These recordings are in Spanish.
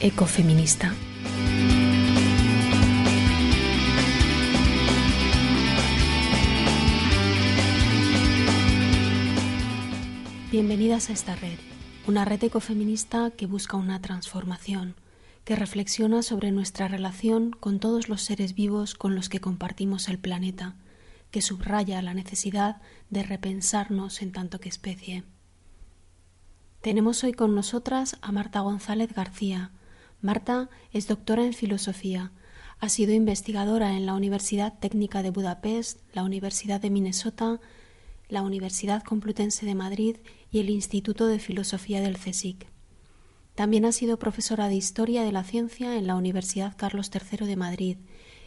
Ecofeminista. Bienvenidas a esta red, una red ecofeminista que busca una transformación, que reflexiona sobre nuestra relación con todos los seres vivos con los que compartimos el planeta, que subraya la necesidad de repensarnos en tanto que especie. Tenemos hoy con nosotras a Marta González García, Marta es doctora en filosofía. Ha sido investigadora en la Universidad Técnica de Budapest, la Universidad de Minnesota, la Universidad Complutense de Madrid y el Instituto de Filosofía del CSIC. También ha sido profesora de Historia de la Ciencia en la Universidad Carlos III de Madrid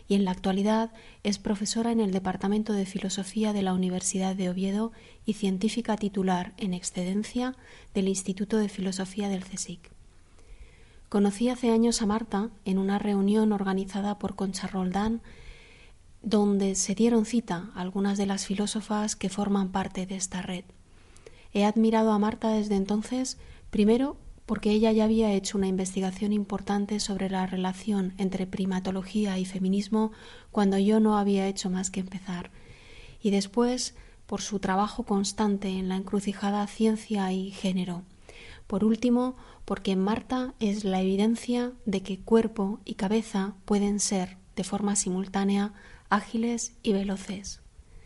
y en la actualidad es profesora en el Departamento de Filosofía de la Universidad de Oviedo y científica titular en excedencia del Instituto de Filosofía del CSIC. Conocí hace años a Marta en una reunión organizada por Concha Roldán, donde se dieron cita algunas de las filósofas que forman parte de esta red. He admirado a Marta desde entonces, primero porque ella ya había hecho una investigación importante sobre la relación entre primatología y feminismo cuando yo no había hecho más que empezar, y después por su trabajo constante en la encrucijada ciencia y género. Por último, porque Marta es la evidencia de que cuerpo y cabeza pueden ser, de forma simultánea, ágiles y veloces.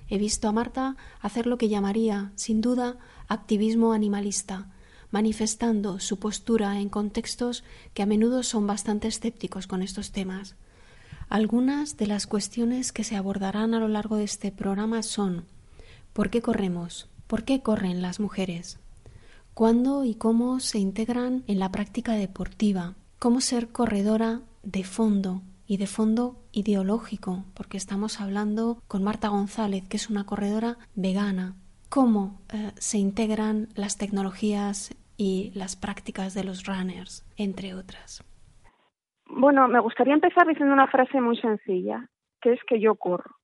He visto a Marta hacer lo que llamaría, sin duda, activismo animalista, manifestando su postura en contextos que a menudo son bastante escépticos con estos temas. Algunas de las cuestiones que se abordarán a lo largo de este programa son ¿por qué corremos? ¿Por qué corren las mujeres? Cuándo y cómo se integran en la práctica deportiva, cómo ser corredora de fondo y de fondo ideológico, porque estamos hablando con Marta González, que es una corredora vegana, cómo eh, se integran las tecnologías y las prácticas de los runners, entre otras. Bueno, me gustaría empezar diciendo una frase muy sencilla, que es que yo corro.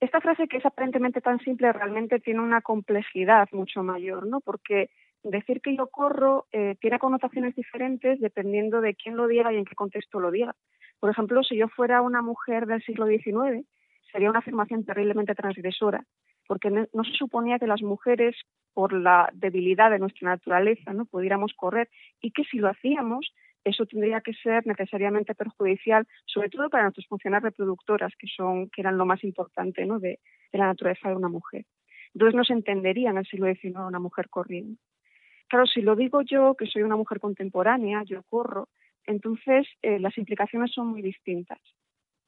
Esta frase que es aparentemente tan simple realmente tiene una complejidad mucho mayor, ¿no? Porque decir que yo corro eh, tiene connotaciones diferentes dependiendo de quién lo diga y en qué contexto lo diga. Por ejemplo, si yo fuera una mujer del siglo XIX, sería una afirmación terriblemente transgresora, porque no, se suponía que las mujeres, por la debilidad de nuestra naturaleza, no pudiéramos correr y que si lo hacíamos, eso tendría que ser necesariamente perjudicial, sobre todo para nuestras funciones reproductoras, que son que eran lo más importante ¿no? de, de la naturaleza de una mujer. Entonces no se entendería en el siglo XIX una mujer corriendo. Claro, si lo digo yo, que soy una mujer contemporánea, yo corro, entonces eh, las implicaciones son muy distintas.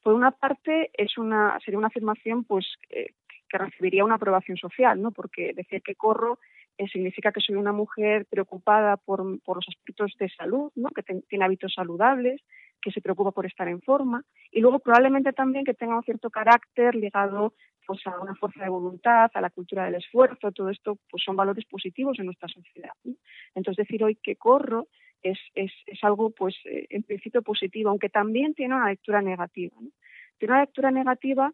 Por una parte, es una, sería una afirmación pues, eh, que recibiría una aprobación social, ¿no? porque decir que corro eh, significa que soy una mujer preocupada por, los aspectos de salud, ¿no? que tiene hábitos saludables, que se preocupa por estar en forma, y luego probablemente también que tenga un cierto carácter ligado pues a una fuerza de voluntad, a la cultura del esfuerzo, todo esto pues son valores positivos en nuestra sociedad. Entonces decir hoy que corro es, es, es algo pues eh, en principio positivo, aunque también tiene una lectura negativa. Tiene una lectura negativa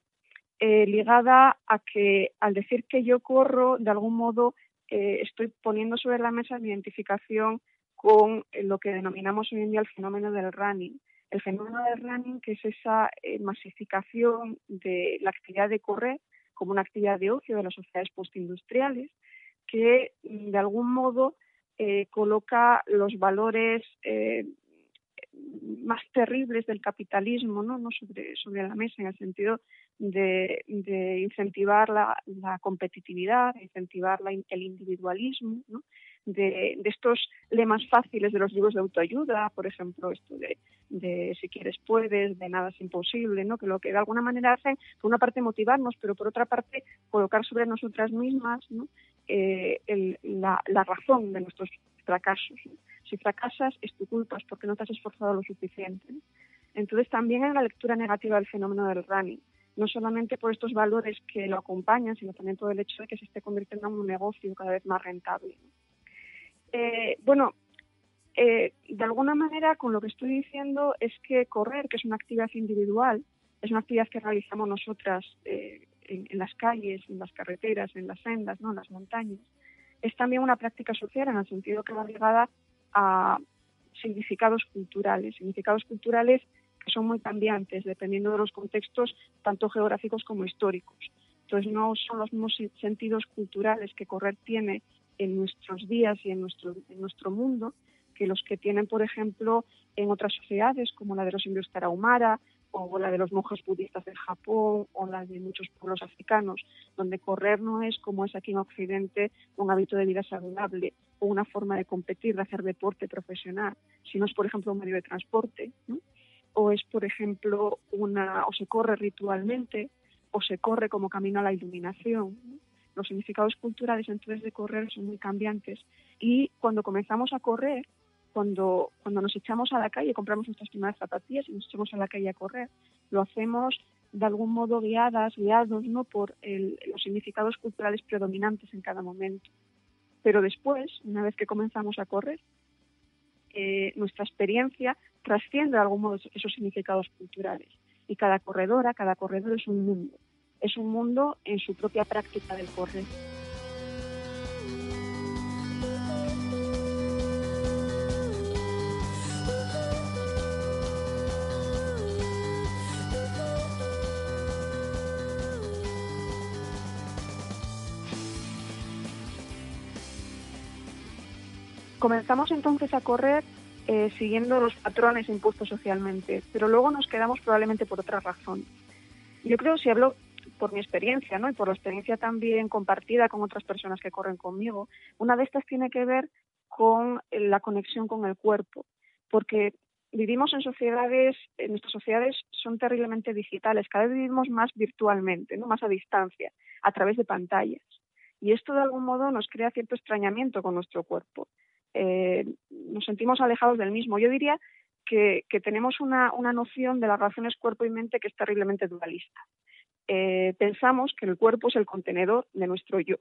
eh, ligada a que al decir que yo corro, de algún modo eh, estoy poniendo sobre la mesa mi identificación con lo que denominamos hoy en día el fenómeno del running el fenómeno del running, que es esa eh, masificación de la actividad de correr como una actividad de ocio de las sociedades postindustriales, que mm, de algún modo eh, coloca los valores eh, más terribles del capitalismo ¿no? no sobre, la mesa en el sentido de, incentivar la, competitividad, incentivar el individualismo, ¿no? De, estos lemas fáciles de los libros de autoayuda, por ejemplo, esto de, de, si quieres puedes, de nada es imposible, ¿no? que lo que de alguna manera hacen, por una parte motivarnos, pero por otra parte colocar sobre nosotras mismas ¿no? Eh, la, la, razón de nuestros fracasos. Si fracasas es tu culpa, es porque no te has esforzado lo suficiente. Entonces también en la lectura negativa del fenómeno del running no solamente por estos valores que lo acompañan, sino también por el hecho de que se esté convirtiendo en un negocio cada vez más rentable. Eh, bueno, eh, de alguna manera con lo que estoy diciendo es que correr, que es una actividad individual, es una actividad que realizamos nosotras eh, en, las calles, en las carreteras, en las sendas, ¿no? en las montañas, es también una práctica social en el sentido que va ligada a significados culturales, significados culturales que son muy cambiantes dependiendo de los contextos tanto geográficos como históricos. Entonces no son los mismos sentidos culturales que correr tiene en nuestros días y en nuestro, en nuestro mundo que los que tienen, por ejemplo, en otras sociedades como la de los indios tarahumara o la de los monjes budistas del Japón o la de muchos pueblos africanos, donde correr no es como es aquí en Occidente un hábito de vida saludable o una forma de competir, de hacer deporte profesional, sino es, por ejemplo, un medio de transporte. o es, por ejemplo, una, o se corre ritualmente, o se corre como camino a la iluminación. Los significados culturales entonces de correr son muy cambiantes. Y cuando comenzamos a correr, cuando, cuando nos echamos a la calle, compramos nuestras primeras zapatillas y nos echamos a la calle a correr, lo hacemos de algún modo guiadas, guiados ¿no? por los significados culturales predominantes en cada momento. Pero después, una vez que comenzamos a correr, eh, nuestra experiencia trasciende de algún modo esos significados culturales. Y cada corredora, cada corredor es un mundo. Es un mundo en su propia práctica del correr. Comenzamos entonces a correr eh, siguiendo los patrones impuestos socialmente, pero luego nos quedamos probablemente por otra razón. Yo creo, si hablo por mi experiencia, ¿no? Y por la experiencia también compartida con otras personas que corren conmigo, una de estas tiene que ver con la conexión con el cuerpo, porque vivimos en sociedades, en nuestras sociedades son terriblemente digitales, cada vez vivimos más virtualmente, ¿no? más a distancia, a través de pantallas. Y esto de algún modo nos crea cierto extrañamiento con nuestro cuerpo. Eh, nos sentimos alejados del mismo. Yo diría que, tenemos una, noción de las relaciones cuerpo y mente que es terriblemente dualista. Eh, pensamos que el cuerpo es el contenedor de nuestro yo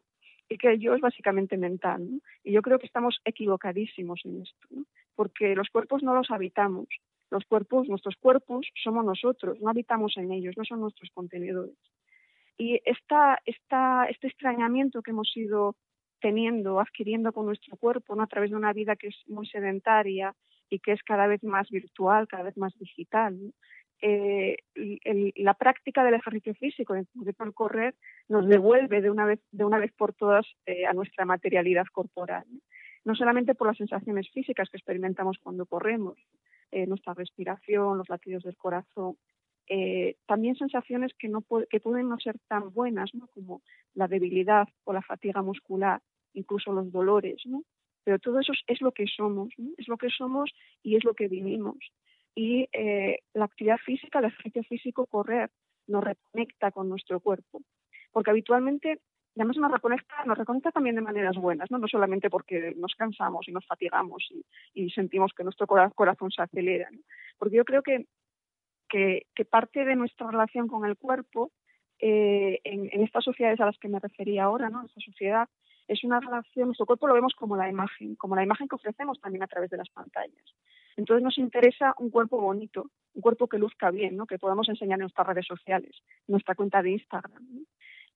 y que el yo es básicamente mental. Y yo creo que estamos equivocadísimos en esto, porque los cuerpos no los habitamos. Los cuerpos, nuestros cuerpos, somos nosotros, no habitamos en ellos, no son nuestros contenedores. Y esta, esta, este extrañamiento que hemos ido teniendo, adquiriendo con nuestro cuerpo, ¿no? a través de una vida que es muy sedentaria y que es cada vez más virtual, cada vez más digital. Eh, la práctica del ejercicio físico, en el correr, nos devuelve de una vez, de una vez por todas eh, a nuestra materialidad corporal. ¿no? solamente por las sensaciones físicas que experimentamos cuando corremos, eh, nuestra respiración, los latidos del corazón, eh, también sensaciones que, no que pueden no ser tan buenas ¿no? como la debilidad o la fatiga muscular incluso los dolores, ¿no? Pero todo eso es, lo que somos, ¿no? es lo que somos y es lo que vivimos. Y eh, la actividad física, el ejercicio físico, correr, nos reconecta con nuestro cuerpo. Porque habitualmente, además nos reconecta, nos reconecta también de maneras buenas, no, no solamente porque nos cansamos y nos fatigamos y, sentimos que nuestro corazón se acelera. Porque yo creo que, que, parte de nuestra relación con el cuerpo, eh, en, en, estas sociedades a las que me refería ahora, ¿no? esta sociedad es una relación, nuestro cuerpo lo vemos como la imagen, como la imagen que ofrecemos también a través de las pantallas. Entonces nos interesa un cuerpo bonito, un cuerpo que luzca bien, ¿no? que podamos enseñar en nuestras redes sociales, nuestra cuenta de Instagram.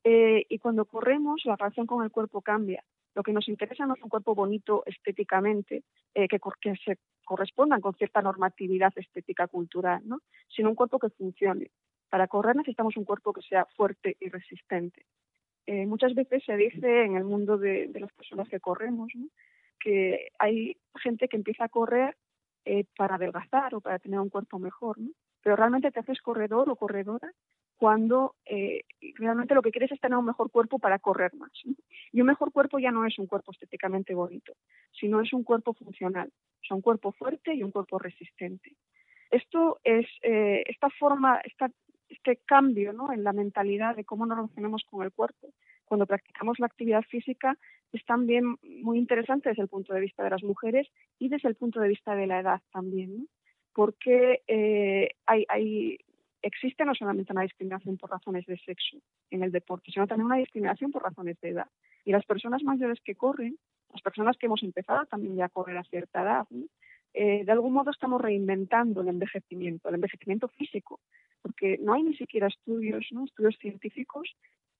Eh, y cuando corremos, la relación con el cuerpo cambia. Lo que nos interesa no es un cuerpo bonito estéticamente, eh, que, que, se corresponda con cierta normatividad estética cultural, ¿no? sino un cuerpo que funcione. Para correr necesitamos un cuerpo que sea fuerte y resistente. Eh, muchas veces se dice en el mundo de, las personas que corremos que hay gente que empieza a correr eh, para adelgazar o para tener un cuerpo mejor, ¿no? pero realmente te haces corredor o corredora cuando eh, realmente lo que quieres es tener un mejor cuerpo para correr más. Y un mejor cuerpo ya no es un cuerpo estéticamente bonito, sino es un cuerpo funcional, o un cuerpo fuerte y un cuerpo resistente. Esto es, eh, esta forma, este cambio ¿no? en la mentalidad de cómo nos relacionamos con el cuerpo cuando practicamos la actividad física es también muy interesante desde el punto de vista de las mujeres y desde el punto de vista de la edad también, porque eh, hay, hay, existe no solamente una discriminación por razones de sexo en el deporte, sino también una discriminación por razones de edad. Y las personas mayores que corren, las personas que hemos empezado también ya a correr a cierta edad, eh, de algún modo estamos reinventando el envejecimiento, el envejecimiento físico, porque no hay ni siquiera estudios, ¿no? estudios científicos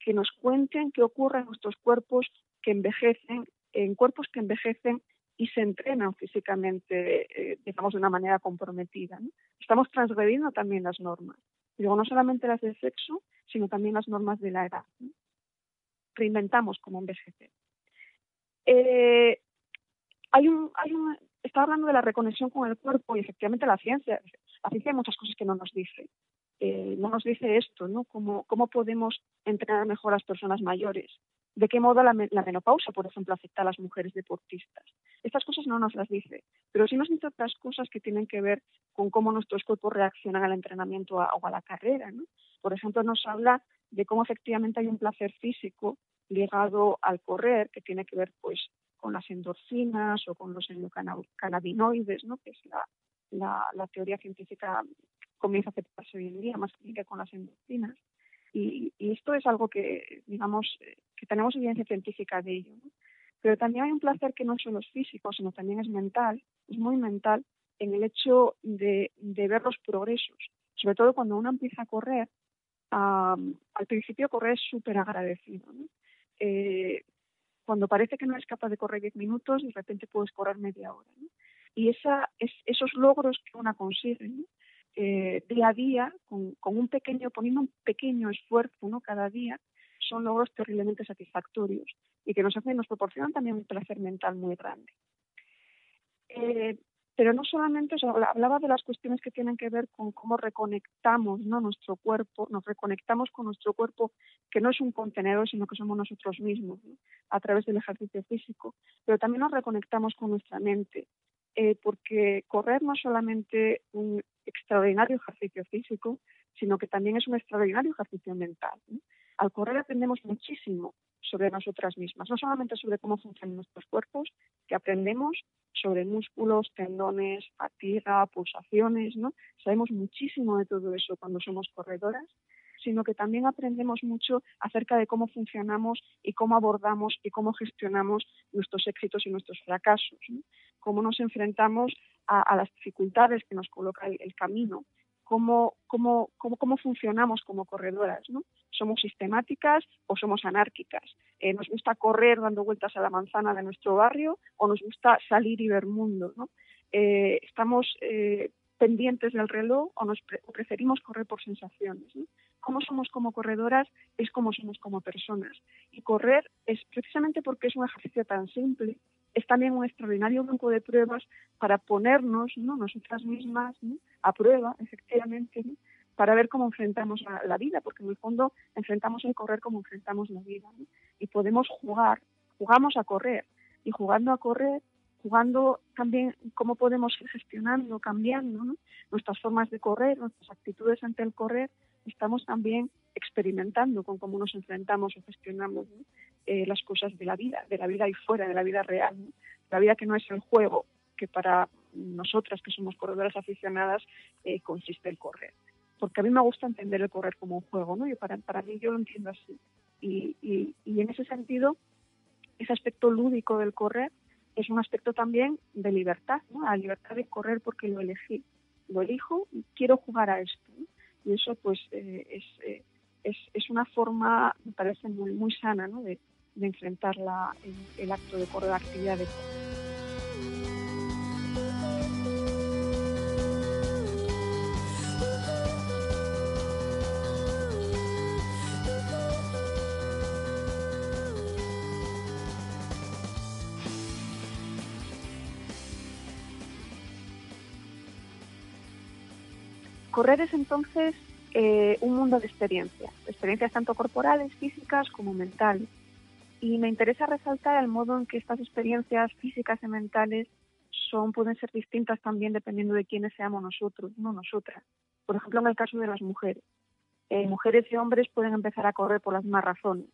que nos cuenten qué ocurre en nuestros cuerpos que envejecen, en cuerpos que envejecen y se entrenan físicamente, eh, digamos, de una manera comprometida. Estamos transgrediendo también las normas. Digo, no solamente las del sexo, sino también las normas de la edad. Reinventamos cómo envejecer. Eh, hay un, hay un, está hablando de la reconexión con el cuerpo y efectivamente la ciencia, la ciencia hay muchas cosas que no nos dice. Eh, no nos dice esto, ¿no? ¿Cómo, ¿Cómo podemos entrenar mejor a las personas mayores? ¿De qué modo la, menopausa, por ejemplo, afecta a las mujeres deportistas? Estas cosas no nos las dice, pero sí nos dice otras cosas que tienen que ver con cómo nuestros cuerpos reaccionan al entrenamiento o a la carrera, ¿no? Por ejemplo, nos habla de cómo efectivamente hay un placer físico ligado al correr, que tiene que ver pues con las endorfinas o con los endocannabinoides, ¿no? que es la, la, la, teoría científica comienza a aceptarse hoy en día, más que con las endorfinas. Y, esto es algo que, digamos, que tenemos evidencia científica de ello. Pero también hay un placer que no solo es físico, sino también es mental, es muy mental, en el hecho de, ver los progresos. Sobre todo cuando uno empieza a correr, al principio correr es súper agradecido. Eh, cuando parece que no es capaz de correr 10 minutos, de repente puedes correr media hora. Y esa, es, esos logros que uno consigue, eh, día a día, con, un pequeño, poniendo un pequeño esfuerzo ¿no? cada día, son logros terriblemente satisfactorios y que nos hacen, nos proporcionan también un placer mental muy grande. Eh, pero no solamente eso, hablaba de las cuestiones que tienen que ver con cómo reconectamos ¿no? nuestro cuerpo, nos reconectamos con nuestro cuerpo, que no es un contenedor, sino que somos nosotros mismos, a través del ejercicio físico, pero también nos reconectamos con nuestra mente, eh, porque correr no es solamente un extraordinario ejercicio físico, sino que también es un extraordinario ejercicio mental. Al correr aprendemos muchísimo sobre nosotras mismas, no solamente sobre cómo funcionan nuestros cuerpos, que aprendemos sobre músculos, tendones, fatiga, pulsaciones, ¿no? Sabemos muchísimo de todo eso cuando somos corredoras, sino que también aprendemos mucho acerca de cómo funcionamos y cómo abordamos y cómo gestionamos nuestros éxitos y nuestros fracasos, cómo nos enfrentamos a, las dificultades que nos coloca el, camino, cómo, cómo, cómo, cómo, funcionamos como corredoras, ¿no? ¿Somos sistemáticas o somos anárquicas? Eh, ¿Nos gusta correr dando vueltas a la manzana de nuestro barrio o nos gusta salir y ver mundo? ¿no? Eh, ¿Estamos eh, pendientes del reloj o, nos preferimos correr por sensaciones? cómo somos como corredoras es como somos como personas. Y correr es precisamente porque es un ejercicio tan simple, es también un extraordinario grupo de pruebas para ponernos, ¿no? nosotras mismas, a prueba, efectivamente, para ver cómo enfrentamos la, vida, porque en el fondo enfrentamos el correr como enfrentamos la vida. Y podemos jugar, jugamos a correr, y jugando a correr jugando también cómo podemos ir gestionando, cambiando nuestras formas de correr, nuestras actitudes ante el correr estamos también experimentando con cómo nos enfrentamos o gestionamos eh, las cosas de la vida, de la vida ahí fuera, de la vida real, la vida que no es el juego, que para nosotras que somos corredoras aficionadas eh, consiste el correr. Porque a mí me gusta entender el correr como un juego, ¿no? Y para, para mí yo lo entiendo así. Y, y, y en ese sentido, ese aspecto lúdico del correr es un aspecto también de libertad. La libertad de correr porque lo elegí. Lo elijo y quiero jugar a esto. ¿no? y eso pues eh, es, es, una forma, me parece muy, muy sana ¿no? de, enfrentar la, el, acto de correr, la actividad de correr. Correr es entonces eh, un mundo de experiencias, experiencias tanto corporales, físicas como mentales. Y me interesa resaltar el modo en que estas experiencias físicas y mentales son, pueden ser distintas también dependiendo de quiénes seamos nosotros, no nosotras. Por ejemplo, en el caso de las mujeres. Eh, mujeres y hombres pueden empezar a correr por las mismas razones,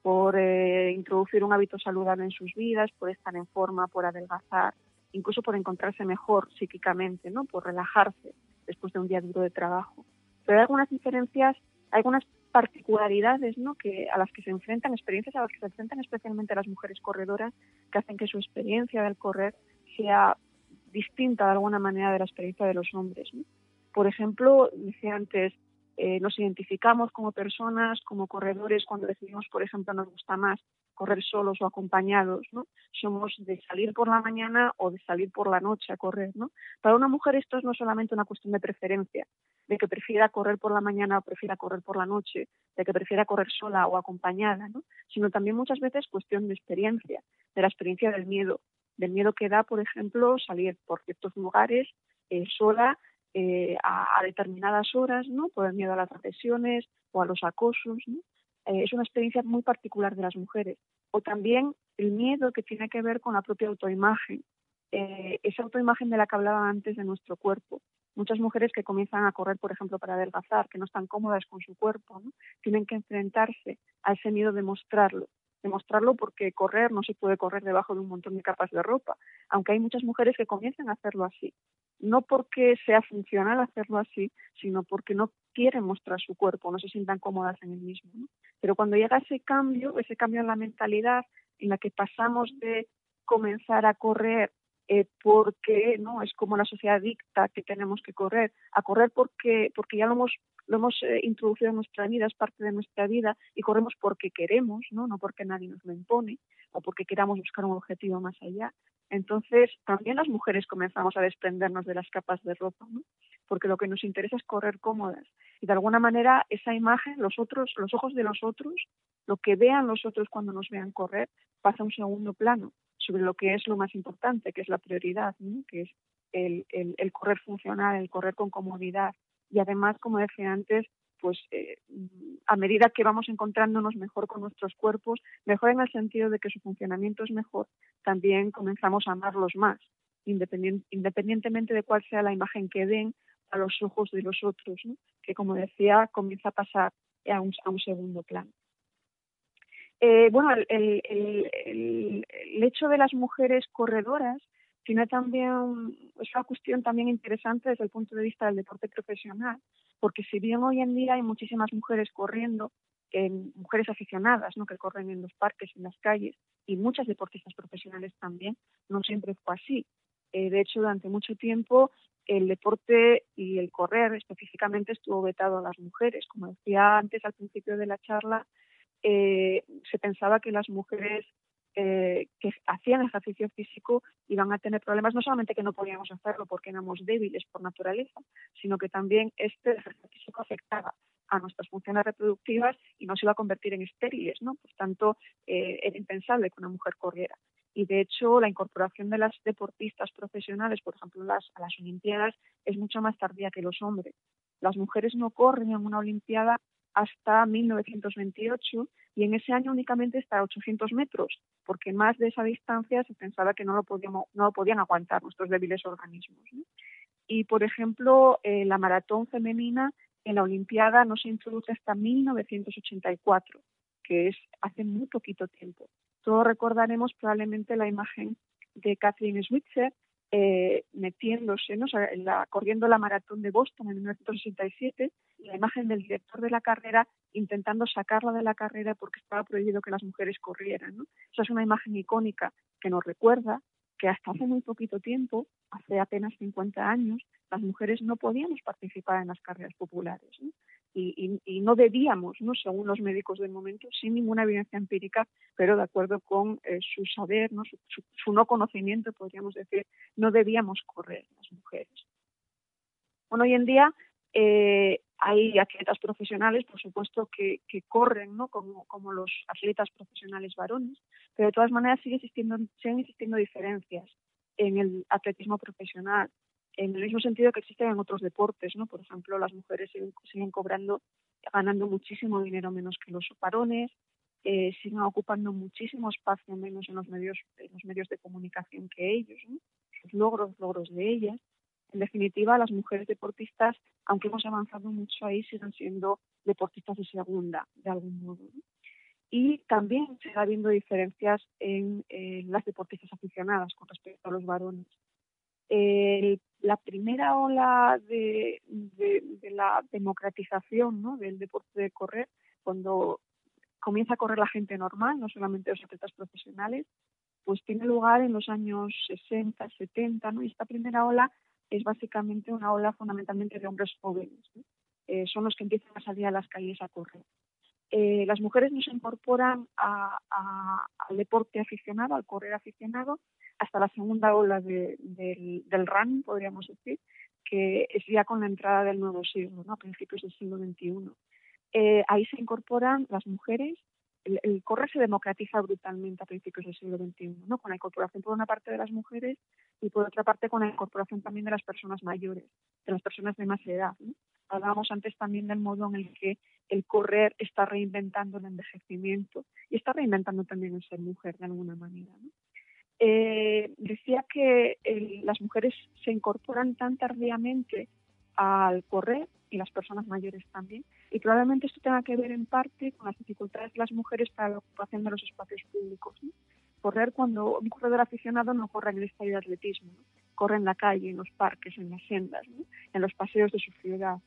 por eh, introducir un hábito saludable en sus vidas, por estar en forma, por adelgazar, incluso por encontrarse mejor psíquicamente, ¿no? por relajarse después de un día duro de trabajo. Pero hay algunas diferencias, hay algunas particularidades ¿no? que, a las que se enfrentan, experiencias a las que se enfrentan especialmente las mujeres corredoras, que hacen que su experiencia del correr sea distinta de alguna manera de la experiencia de los hombres. Por ejemplo, decía antes, eh, nos identificamos como personas, como corredores, cuando decidimos, por ejemplo, nos gusta más correr solos o acompañados, ¿no? Somos de salir por la mañana o de salir por la noche a correr, ¿no? Para una mujer esto es no solamente una cuestión de preferencia, de que prefiera correr por la mañana o prefiera correr por la noche, de que prefiera correr sola o acompañada, ¿no? Sino también muchas veces cuestión de experiencia, de la experiencia del miedo, del miedo que da, por ejemplo, salir por ciertos lugares eh, sola eh, a, determinadas horas, ¿no? Por el miedo a las reflexiones o a los acosos. Eh, es una experiencia muy particular de las mujeres. O también el miedo que tiene que ver con la propia autoimagen, eh, esa autoimagen de la que hablaba antes de nuestro cuerpo. Muchas mujeres que comienzan a correr, por ejemplo, para adelgazar, que no están cómodas con su cuerpo, tienen que enfrentarse a ese miedo de mostrarlo. Demostrarlo porque correr no se puede correr debajo de un montón de capas de ropa, aunque hay muchas mujeres que comienzan a hacerlo así no porque sea funcional hacerlo así, sino porque no quieren mostrar su cuerpo, no se sientan cómodas en el mismo. Pero cuando llega ese cambio, ese cambio en la mentalidad, en la que pasamos de comenzar a correr eh, porque no es como la sociedad dicta que tenemos que correr, a correr porque porque ya lo hemos lo hemos eh, introducido en nuestra vida, es parte de nuestra vida y corremos porque queremos, no no porque nadie nos lo impone o porque queramos buscar un objetivo más allá. Entonces, también las mujeres comenzamos a desprendernos de las capas de ropa, ¿no? porque lo que nos interesa es correr cómodas. Y de alguna manera esa imagen, los otros, los ojos de los otros, lo que vean los otros cuando nos vean correr, pasa a un segundo plano sobre lo que es lo más importante, que es la prioridad, que es el, el correr funcional, el correr con comodidad. Y además, como decía antes, pues eh, a medida que vamos encontrándonos mejor con nuestros cuerpos, mejor en el sentido de que su funcionamiento es mejor, también comenzamos a amarlos más, independientemente de cuál sea la imagen que den a los ojos de los otros, que como decía, comienza a pasar a un, segundo plano. Eh, bueno, el, el, hecho de las mujeres corredoras tiene también, es una cuestión también interesante desde el punto de vista del deporte profesional, porque si bien hoy en día hay muchísimas mujeres corriendo, mujeres aficionadas, ¿no? que corren en los parques, en las calles, y muchas deportistas profesionales también, no siempre fue así. Eh, de hecho, durante mucho tiempo el deporte y el correr específicamente estuvo vetado a las mujeres. Como decía antes al principio de la charla, eh, se pensaba que las mujeres eh, que hacían ejercicio físico iban a tener problemas, no solamente que no podíamos hacerlo porque éramos débiles por naturaleza, sino que también este ejercicio físico afectaba a nuestras funciones reproductivas y nos iba a convertir en estériles, ¿no? Por tanto, eh, era impensable que una mujer corriera. Y de hecho, la incorporación de las deportistas profesionales, por ejemplo, a las Olimpiadas, es mucho más tardía que los hombres. Las mujeres no corren en una Olimpiada hasta 1928 y en ese año únicamente hasta 800 metros, porque más de esa distancia se pensaba que no lo, podíamos, no lo podían aguantar nuestros débiles organismos. Y, por ejemplo, eh, la maratón femenina en la Olimpiada no se introduce hasta 1984, que es hace muy poquito tiempo. Todos recordaremos probablemente la imagen de Kathleen Switzer eh, metiéndose, ¿no? la, corriendo la maratón de Boston en 1967, la imagen del director de la carrera intentando sacarla de la carrera porque estaba prohibido que las mujeres corrieran. Esa es una imagen icónica que nos recuerda que hasta hace muy poquito tiempo, hace apenas 50 años, las mujeres no podíamos participar en las carreras populares. Y, no debíamos, ¿no? según los médicos del momento, sin ninguna evidencia empírica, pero de acuerdo con eh, su saber, ¿no? Su, no conocimiento, podríamos decir, no debíamos correr las mujeres. Bueno, hoy en día eh, hay atletas profesionales, por supuesto, que, corren como, como, los atletas profesionales varones, pero de todas maneras sigue existiendo, siguen existiendo diferencias en el atletismo profesional. En el mismo sentido que existen en otros deportes, ¿no? Por ejemplo, las mujeres siguen, cobrando, ganando muchísimo dinero menos que los varones, eh, siguen ocupando muchísimo espacio menos en los medios, en los medios de comunicación que ellos, ¿no? Los logros, logros de ellas. En definitiva, las mujeres deportistas, aunque hemos avanzado mucho ahí, siguen siendo deportistas de segunda, de algún modo. Y también se está viendo diferencias en, las deportistas aficionadas con respecto a los varones. La primera ola de, la democratización ¿no? del deporte de correr, cuando comienza a correr la gente normal, no solamente los atletas profesionales, pues tiene lugar en los años 60, 70, ¿no? Y esta primera ola es básicamente una ola fundamentalmente de hombres jóvenes. Eh, son los que empiezan a salir a las calles a correr. Eh, las mujeres no se incorporan al deporte aficionado, al correr aficionado, hasta la segunda ola del, del running, podríamos decir, que es ya con la entrada del nuevo siglo, ¿no? a principios del siglo XXI. Eh, ahí se incorporan las mujeres el, correr se democratiza brutalmente a principios del siglo XXI, ¿no? con la incorporación por una parte de las mujeres y por otra parte con la incorporación también de las personas mayores, de las personas de más edad. Hablábamos antes también del modo en el que el correr está reinventando el envejecimiento y está reinventando también el ser mujer de alguna manera. Eh, decía que las mujeres se incorporan tan tardíamente al correr y las personas mayores también. Y probablemente esto tenga que ver en parte con las dificultades de las mujeres para la ocupación de los espacios públicos. Correr cuando un corredor aficionado no corre en el estadio de atletismo, corre en la calle, en los parques, en las sendas, en los paseos de su ciudad.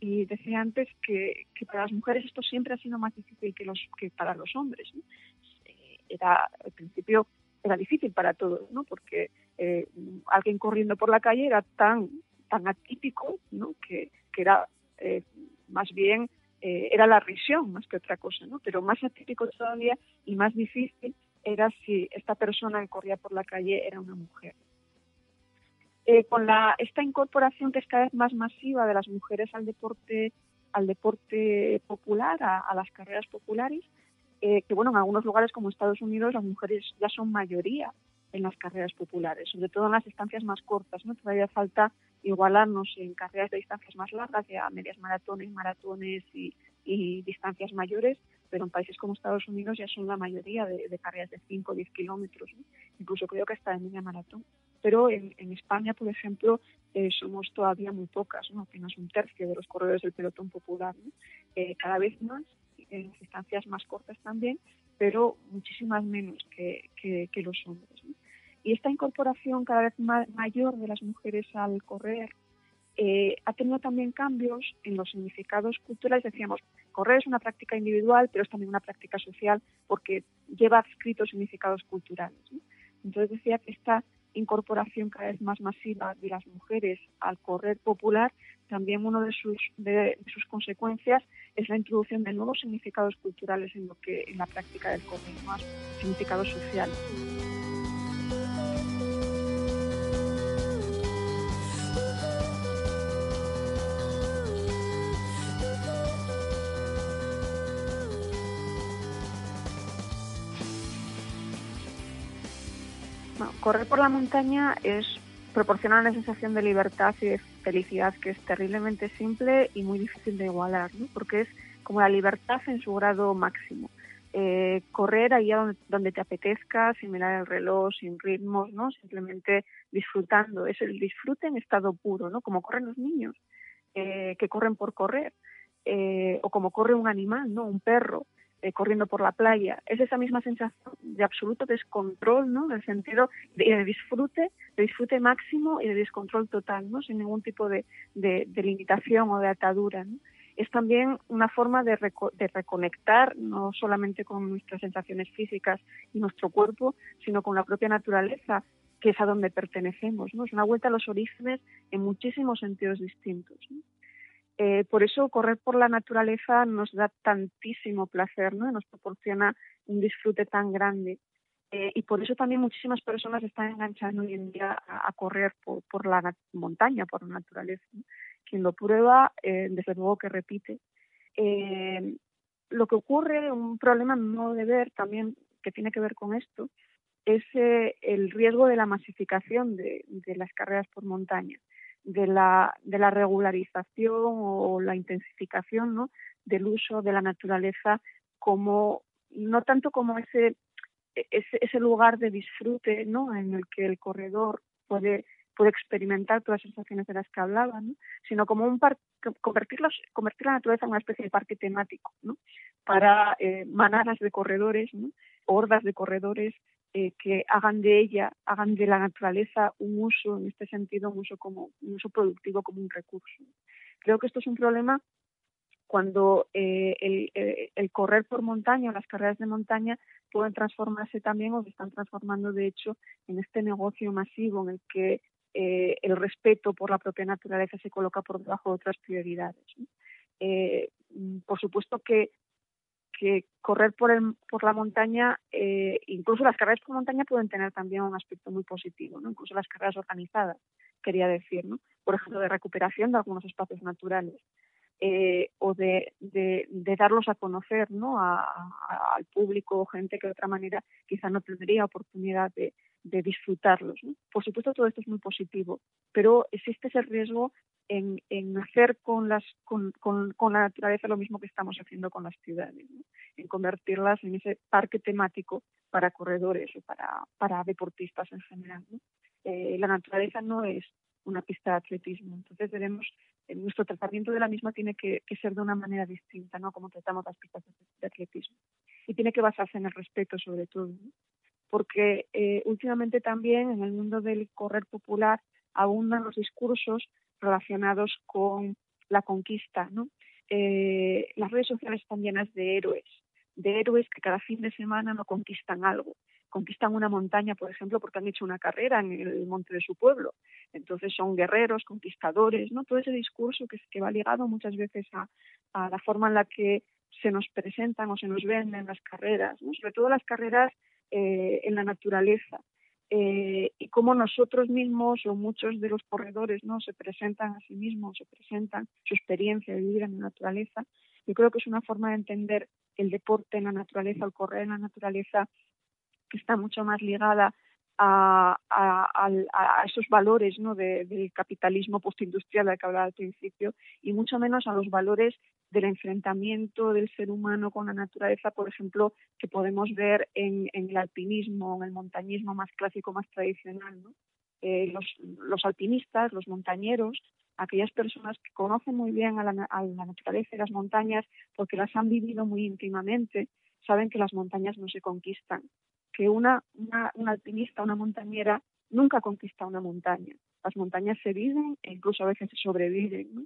Y decía antes que, para las mujeres esto siempre ha sido más difícil que, los, que para los hombres. Eh, era, al principio era difícil para todos, ¿no? porque eh, alguien corriendo por la calle era tan tan atípico, ¿no? que, era eh, más bien eh, era la risión más que otra cosa, ¿no? Pero más atípico todavía y más difícil era si esta persona que corría por la calle era una mujer. Eh, con la, esta incorporación que es cada vez más masiva de las mujeres al deporte, al deporte popular, a, las carreras populares, que bueno, en algunos lugares como Estados Unidos las mujeres ya son mayoría en las carreras populares, sobre todo en las distancias más cortas, ¿no? Todavía falta igualarnos en carreras de distancias más largas, ya medias maratones, maratones y, distancias mayores, pero en países como Estados Unidos ya son la mayoría de, carreras de 5 o 10 kilómetros, incluso creo que hasta de media maratón. Pero en, España, por ejemplo, eh, somos todavía muy pocas, ¿no? apenas un tercio de los corredores del pelotón popular. Eh, cada vez más, en distancias más cortas también, pero muchísimas menos que, que los hombres. Y esta incorporación cada vez mayor de las mujeres al correr eh, ha tenido también cambios en los significados culturales. Decíamos, correr es una práctica individual, pero es también una práctica social porque lleva adscritos significados culturales. Entonces decía que esta incorporación cada vez más masiva de las mujeres al correr popular, también una de sus, de, sus consecuencias es la introducción de nuevos significados culturales en lo que en la práctica del correr, más significados sociales. Correr por la montaña es proporciona una sensación de libertad y de felicidad que es terriblemente simple y muy difícil de igualar, porque es como la libertad en su grado máximo. Eh, correr allá donde, donde, te apetezca, sin mirar el reloj, sin ritmos, ¿no? simplemente disfrutando. Es el disfrute en estado puro, ¿no? como corren los niños, eh, que corren por correr, eh, o como corre un animal, ¿no? un perro. Eh, corriendo por la playa. Es esa misma sensación de absoluto descontrol, ¿no? El sentido de, disfrute, de disfrute máximo y de descontrol total, ¿no? Sin ningún tipo de, limitación o de atadura, Es también una forma de, reconectar no solamente con nuestras sensaciones físicas y nuestro cuerpo, sino con la propia naturaleza, que es a donde pertenecemos, ¿no? Es una vuelta a los orígenes en muchísimos sentidos distintos. Eh, por eso correr por la naturaleza nos da tantísimo placer, ¿no? Nos proporciona un disfrute tan grande. Eh, y por eso también muchísimas personas están enganchando hoy en día a, correr por, la montaña, por la naturaleza. Quien lo prueba, eh, desde luego que repite. lo que ocurre, un problema no de ver también que tiene que ver con esto, es el riesgo de la masificación de las carreras por montaña de la, de la regularización o la intensificación ¿no? del uso de la naturaleza como no tanto como ese, ese, ese lugar de disfrute ¿no? en el que el corredor puede puede experimentar todas las sensaciones de las que hablaba, ¿no? sino como un parque, convertir la naturaleza en una especie de parque temático, ¿no? para eh, manadas de corredores, ¿no? hordas de corredores eh, que hagan de ella, hagan de la naturaleza un uso, en este sentido, un uso como un uso productivo como un recurso. Creo que esto es un problema cuando eh, el, eh, el, correr por montaña las carreras de montaña pueden transformarse también o se están transformando de hecho en este negocio masivo en el que eh, el respeto por la propia naturaleza se coloca por debajo de otras prioridades. Eh, por supuesto que que correr por, el, por la montaña, eh, incluso las carreras por montaña pueden tener también un aspecto muy positivo, ¿no? incluso las carreras organizadas, quería decir, ¿no? por ejemplo, de recuperación de algunos espacios naturales. Eh, o de, de, darlos a conocer ¿no? A, al público, gente que de otra manera quizá no tendría oportunidad de, de disfrutarlos. ¿no? Por supuesto, todo esto es muy positivo, pero existe ese riesgo en, en hacer con, las, con, con, la naturaleza lo mismo que estamos haciendo con las ciudades, ¿no? en convertirlas en ese parque temático para corredores o para, para deportistas en general. Eh, la naturaleza no es una pista de atletismo, entonces debemos, nuestro tratamiento de la misma tiene que, ser de una manera distinta, ¿no? como tratamos las pistas de, atletismo. Y tiene que basarse en el respeto sobre todo. porque eh, últimamente también en el mundo del correr popular abundan los discursos relacionados con la conquista, ¿no? Eh, las redes sociales están llenas de héroes, de héroes que cada fin de semana no conquistan algo, conquistan una montaña, por ejemplo, porque han hecho una carrera en el monte de su pueblo. Entonces son guerreros, conquistadores, ¿no? Todo ese discurso que, que va ligado muchas veces a, a, la forma en la que se nos presentan o se nos venden las carreras, ¿no? sobre todo las carreras eh, en la naturaleza. Eh, y cómo nosotros mismos o muchos de los corredores no se presentan a sí mismos, se presentan su experiencia de vivir en la naturaleza. Yo creo que es una forma de entender el deporte en la naturaleza, el correr en la naturaleza, que está mucho más ligada a, esos valores ¿no? de, del capitalismo postindustrial del que hablaba al principio y mucho menos a los valores del enfrentamiento del ser humano con la naturaleza, por ejemplo, que podemos ver en, el alpinismo, en el montañismo más clásico, más tradicional. ¿no? Eh, los, los, alpinistas, los montañeros, aquellas personas que conocen muy bien a la, a la naturaleza y las montañas porque las han vivido muy íntimamente, saben que las montañas no se conquistan, que una, una, alpinista, una montañera, nunca conquista una montaña. Las montañas se viven e incluso a veces se sobreviven. ¿no?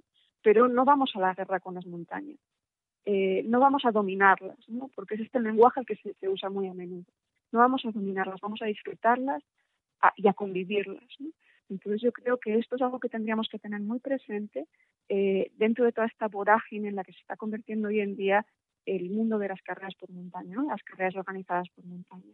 pero no vamos a la guerra con las montañas. Eh, no vamos a dominarlas, ¿no? porque es este lenguaje que se, usa muy a menudo. No vamos a dominarlas, vamos a disfrutarlas a, y a convivirlas. Entonces yo creo que esto es algo que tendríamos que tener muy presente eh, dentro de toda esta vorágine en la que se está convirtiendo hoy en día el mundo de las carreras por montaña, las carreras organizadas por montaña.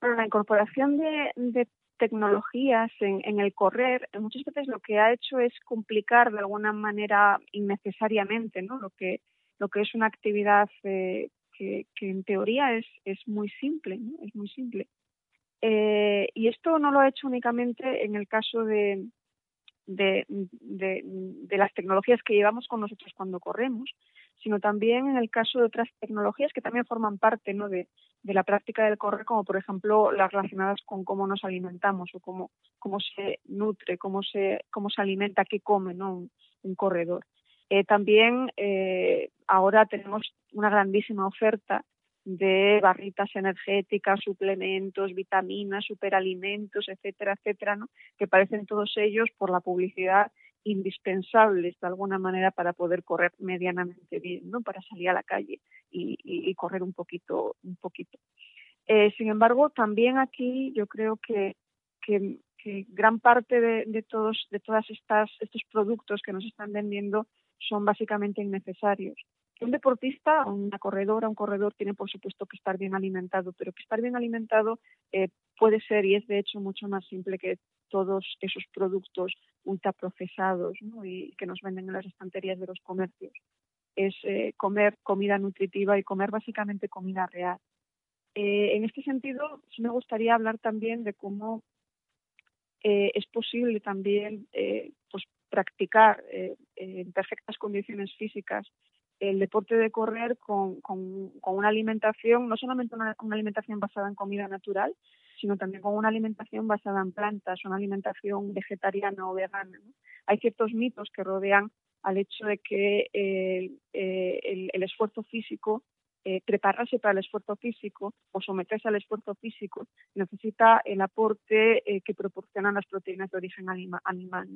Bueno, la incorporación de, tecnologías en, el correr muchas veces lo que ha hecho es complicar de alguna manera innecesariamente ¿no? lo que lo que es una actividad eh, que, en teoría es, es muy simple ¿no? es muy simple eh, y esto no lo ha hecho únicamente en el caso de las tecnologías que llevamos con nosotros cuando corremos sino también en el caso de otras tecnologías que también forman parte ¿no? de, la práctica del correr, como por ejemplo las relacionadas con cómo nos alimentamos o cómo, se nutre, cómo se, cómo se alimenta, qué come ¿no? un, un corredor. Eh, también eh, ahora tenemos una grandísima oferta de barritas energéticas, suplementos, vitaminas, superalimentos, etcétera, etcétera, ¿no? que parecen todos ellos por la publicidad indispensables de alguna manera para poder correr medianamente bien, ¿no? Para salir a la calle y, y, y correr un poquito, un poquito. Eh, sin embargo, también aquí yo creo que, gran parte de, de, todos, de todas estas, estos productos que nos están vendiendo son básicamente innecesarios. Un deportista, una corredora, un corredor tiene por supuesto que estar bien alimentado, pero que estar bien alimentado eh, puede ser y es de hecho mucho más simple que todos esos productos ultraprocesados y que nos venden en las estanterías de los comercios. Es eh, comer comida nutritiva y comer básicamente comida real. Eh, en este sentido, me gustaría hablar también de cómo es posible también pues practicar en perfectas condiciones físicas el deporte de correr con, con, una alimentación, no solamente una, alimentación basada en comida natural, sino también con una alimentación basada en plantas, una alimentación vegetariana o vegana. Hay ciertos mitos que rodean al hecho de que eh, el, esfuerzo físico eh, prepararse para el esfuerzo físico o someterse al esfuerzo físico necesita el aporte eh, que proporcionan las proteínas de origen animal,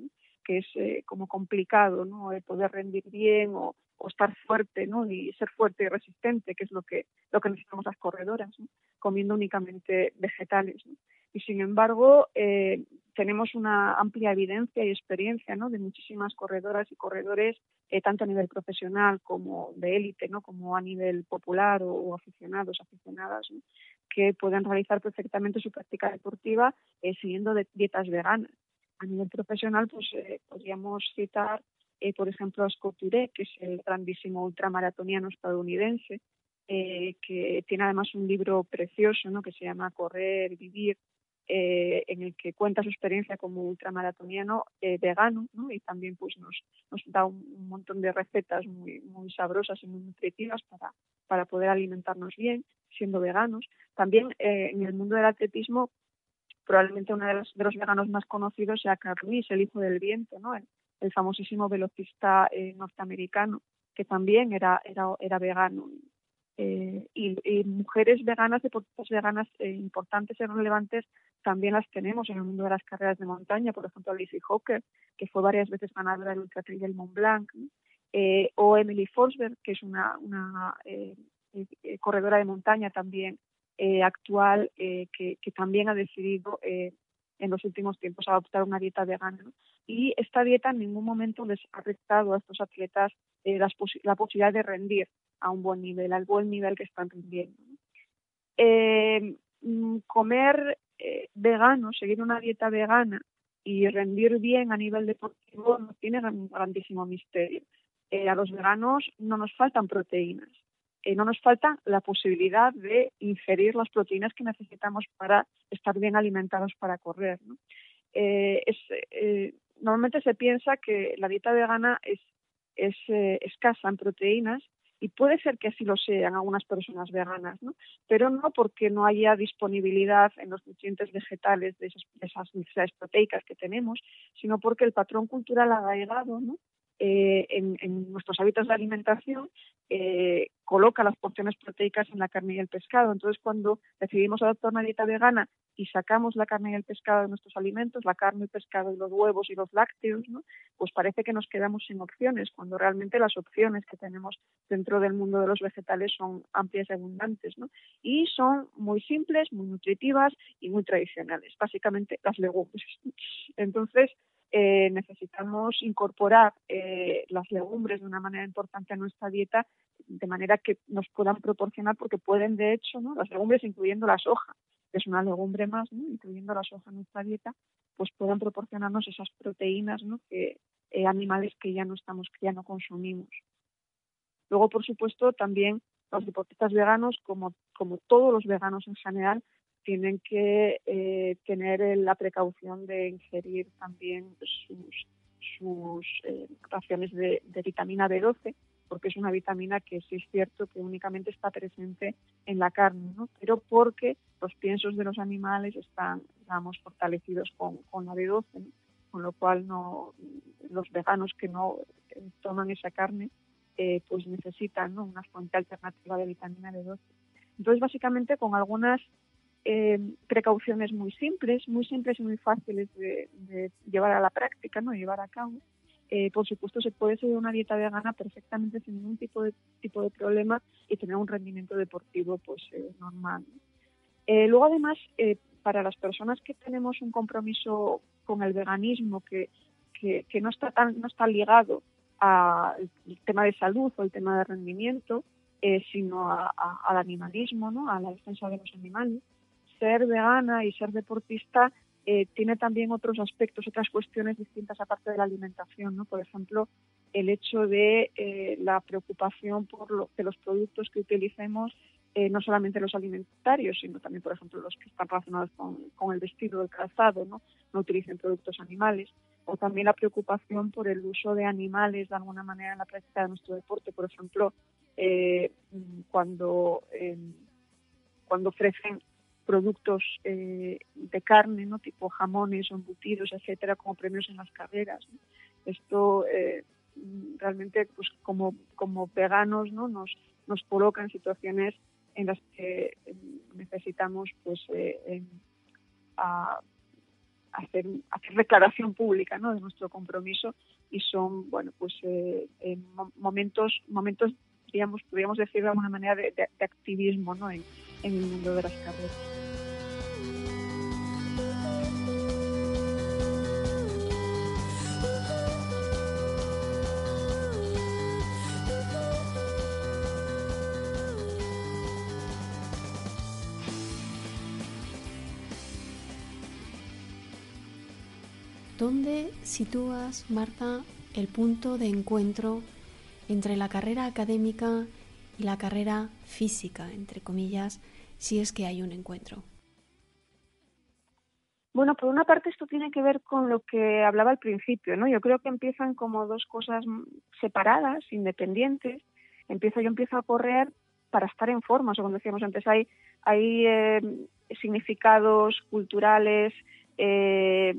que es eh, como complicado ¿no? poder rendir bien o, estar fuerte ¿no? y ser fuerte y resistente, que es lo que, lo que necesitamos las corredoras, comiendo únicamente vegetales y sin embargo eh, tenemos una amplia evidencia y experiencia ¿no? de muchísimas corredoras y corredores eh, tanto a nivel profesional como de élite no como a nivel popular o, aficionados aficionadas que pueden realizar perfectamente su práctica deportiva eh, siguiendo dietas veganas a nivel profesional pues podríamos citar por ejemplo a Scott Touré, que es el grandísimo ultramaratoniano estadounidense que tiene además un libro precioso ¿no? que se llama Correr, Vivir, eh, en el que cuenta su experiencia como ultramaratoniano eh, vegano ¿no? y también pues nos, nos da un, montón de recetas muy, muy sabrosas y muy nutritivas para, para poder alimentarnos bien siendo veganos. También eh, en el mundo del atletismo probablemente uno de los, de los veganos más conocidos sea Carl Lewis, el hijo del viento, ¿no? el, el famosísimo velocista norteamericano que también era, era, era vegano eh, y, mujeres veganas, deportistas veganas eh, importantes y relevantes también las tenemos en el mundo de las carreras de montaña, por ejemplo Lizzie Hawker, que fue varias veces ganadora del Ultra Trail del Mont Blanc, eh, o Emily Forsberg, que es una, una corredora de montaña también actual, que, que, también ha decidido en los últimos tiempos adoptar una dieta vegana. Y esta dieta en ningún momento les ha restado a estos atletas la posibilidad de rendir a un buen nivel, al buen nivel que están rindiendo. Eh, mm, comer eh, vegano, seguir una dieta vegana y rendir bien a nivel deportivo no tiene un grandísimo misterio. Eh, a los veganos no nos faltan proteínas, no nos falta la posibilidad de ingerir las proteínas que necesitamos para estar bien alimentados para correr. normalmente se piensa que la dieta vegana es, es escasa en proteínas y puede ser que así lo sean algunas personas veganas, ¿no? pero no porque no haya disponibilidad en los nutrientes vegetales de esas, necesidades proteicas que tenemos, sino porque el patrón cultural llegado ¿no? Eh, en, nuestros hábitos de alimentación eh, coloca las porciones proteicas en la carne y el pescado. Entonces, cuando decidimos adoptar una dieta vegana y sacamos la carne y el pescado de nuestros alimentos, la carne, el pescado y los huevos y los lácteos, ¿no? pues parece que nos quedamos sin opciones, cuando realmente las opciones que tenemos dentro del mundo de los vegetales son amplias y abundantes. ¿no? Y son muy simples, muy nutritivas y muy tradicionales, básicamente las legumbres. Entonces, eh, necesitamos incorporar eh, las legumbres de una manera importante a nuestra dieta, de manera que nos puedan proporcionar, porque pueden, de hecho, ¿no? las legumbres, incluyendo la soja, que es una legumbre más, ¿no? incluyendo la soja en nuestra dieta, pues puedan proporcionarnos esas proteínas ¿no? que eh, animales que ya no estamos, que ya no consumimos. Luego, por supuesto, también los deportistas veganos, como, como todos los veganos en general, tienen que eh, tener la precaución de ingerir también sus, sus eh, raciones de, vitamina B12, porque es una vitamina que sí es cierto que únicamente está presente en la carne, ¿no? pero porque los piensos de los animales están, digamos, fortalecidos con, con la B12, con lo cual no, los veganos que no eh, toman esa carne pues necesitan una fuente alternativa de vitamina B12. Entonces, básicamente, con algunas eh, precauciones muy simples, muy simples y muy fáciles de, llevar a la práctica, no llevar a cabo. Eh, por supuesto, se puede seguir una dieta vegana perfectamente sin ningún tipo de tipo de problema y tener un rendimiento deportivo pues eh, normal. luego, además, para las personas que tenemos un compromiso con el veganismo que, que, no está tan no está ligado al tema de salud o el tema de rendimiento, sino al animalismo, ¿no? a la defensa de los animales, ser vegana y ser deportista eh, tiene también otros aspectos, otras cuestiones distintas aparte de la alimentación, ¿no? Por ejemplo, el hecho de eh, la preocupación por lo, que los productos que utilicemos eh, no solamente los alimentarios, sino también, por ejemplo, los que están relacionados con, el vestido, el calzado, ¿no? no utilicen productos animales, o también la preocupación por el uso de animales de alguna manera en la práctica de nuestro deporte, por ejemplo, cuando, cuando ofrecen productos eh, de carne, ¿no? tipo jamones o embutidos, etcétera, como premios en las carreras. Esto realmente, pues como, como veganos, ¿no? nos, nos coloca en situaciones en las que eh, necesitamos pues eh, hacer, hacer declaración pública ¿no? de nuestro compromiso y son bueno pues eh, momentos momentos digamos podríamos decir de alguna manera de, activismo ¿no? En el mundo de las carreras. ¿Dónde sitúas, Marta, el punto de encuentro entre la carrera académica y la carrera física, entre comillas, si es que hay un encuentro? Bueno, por una parte esto tiene que ver con lo que hablaba al principio, ¿no? Yo creo que empiezan como dos cosas separadas, independientes. Empiezo, yo empiezo a correr para estar en forma, o como decíamos antes, hay, hay eh, significados culturales, eh,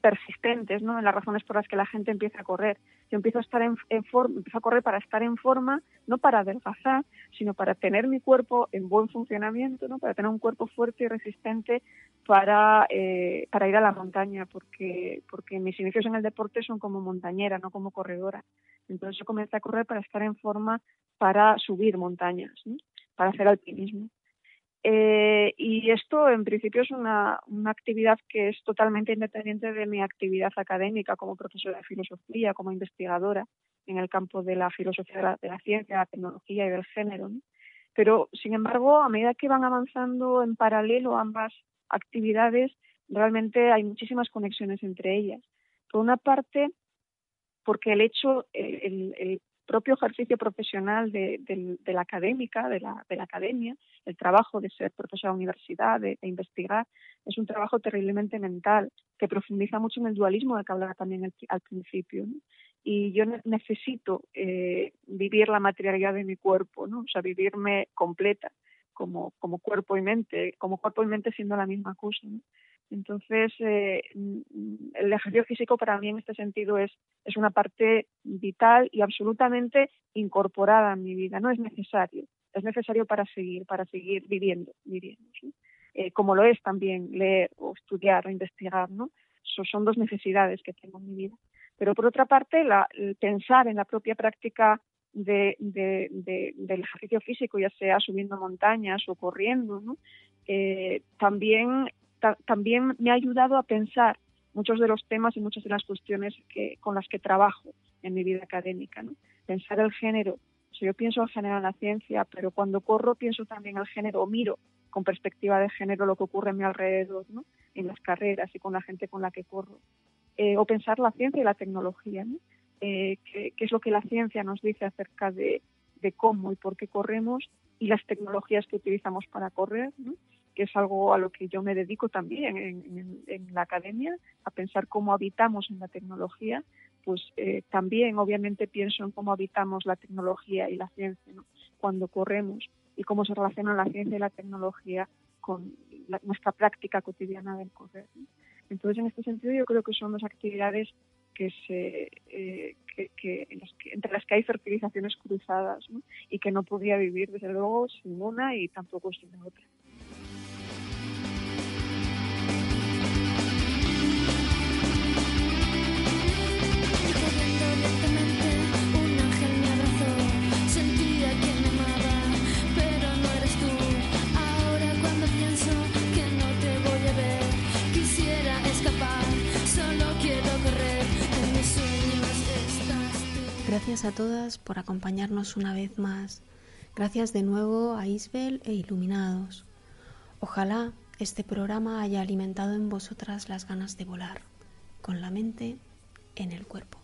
persistentes ¿no? en las razones por las que la gente empieza a correr. Yo empiezo a estar en, forma, empiezo a correr para estar en forma, no para adelgazar, sino para tener mi cuerpo en buen funcionamiento, ¿no? para tener un cuerpo fuerte y resistente para, eh, para ir a la montaña, porque, porque mis inicios en el deporte son como montañera, no como corredora. Entonces yo comencé a correr para estar en forma para subir montañas, para hacer alpinismo. Eh, y esto, en principio, es una, una, actividad que es totalmente independiente de mi actividad académica como profesora de filosofía, como investigadora en el campo de la filosofía de la, ciencia, la tecnología y del género. Pero, sin embargo, a medida que van avanzando en paralelo ambas actividades, realmente hay muchísimas conexiones entre ellas. Por una parte, porque el hecho, el, propio ejercicio profesional de, la académica, de la, de la, academia, el trabajo de ser profesora de universidad, de, investigar, es un trabajo terriblemente mental que profundiza mucho en el dualismo de que hablaba también al principio. Y yo necesito eh, vivir la materialidad de mi cuerpo, ¿no? o sea, vivirme completa como, como cuerpo y mente, como cuerpo y mente siendo la misma cosa. ¿no? Entonces, eh, el ejercicio físico para mí en este sentido es, es una parte vital y absolutamente incorporada en mi vida. No es necesario, es necesario para seguir, para seguir viviendo, viviendo eh, como lo es también leer o estudiar o investigar, ¿no? son dos necesidades que tengo en mi vida. Pero por otra parte, la, pensar en la propia práctica de, del ejercicio físico, ya sea subiendo montañas o corriendo, ¿no? Eh, también también me ha ayudado a pensar muchos de los temas y muchas de las cuestiones con las que trabajo en mi vida académica. ¿no? Pensar el género. Si yo pienso el género en la ciencia, pero cuando corro pienso también el género o miro con perspectiva de género lo que ocurre a mi alrededor, ¿no? en las carreras y con la gente con la que corro. Eh, o pensar la ciencia y la tecnología. ¿no? Eh, qué, es lo que la ciencia nos dice acerca de, cómo y por qué corremos y las tecnologías que utilizamos para correr. Que es algo a lo que yo me dedico también en, la academia, a pensar cómo habitamos en la tecnología, pues eh, también obviamente pienso en cómo habitamos la tecnología y la ciencia cuando corremos y cómo se relacionan la ciencia y la tecnología con nuestra práctica cotidiana del correr. Entonces, en este sentido, yo creo que son dos actividades que se, eh, entre las que hay fertilizaciones cruzadas y que no podía vivir, desde luego, sin una y tampoco sin otra. Gracias a todas por acompañarnos una vez más. Gracias de nuevo a Isbel e Iluminados. Ojalá este programa haya alimentado en vosotras las ganas de volar, con la mente en el cuerpo.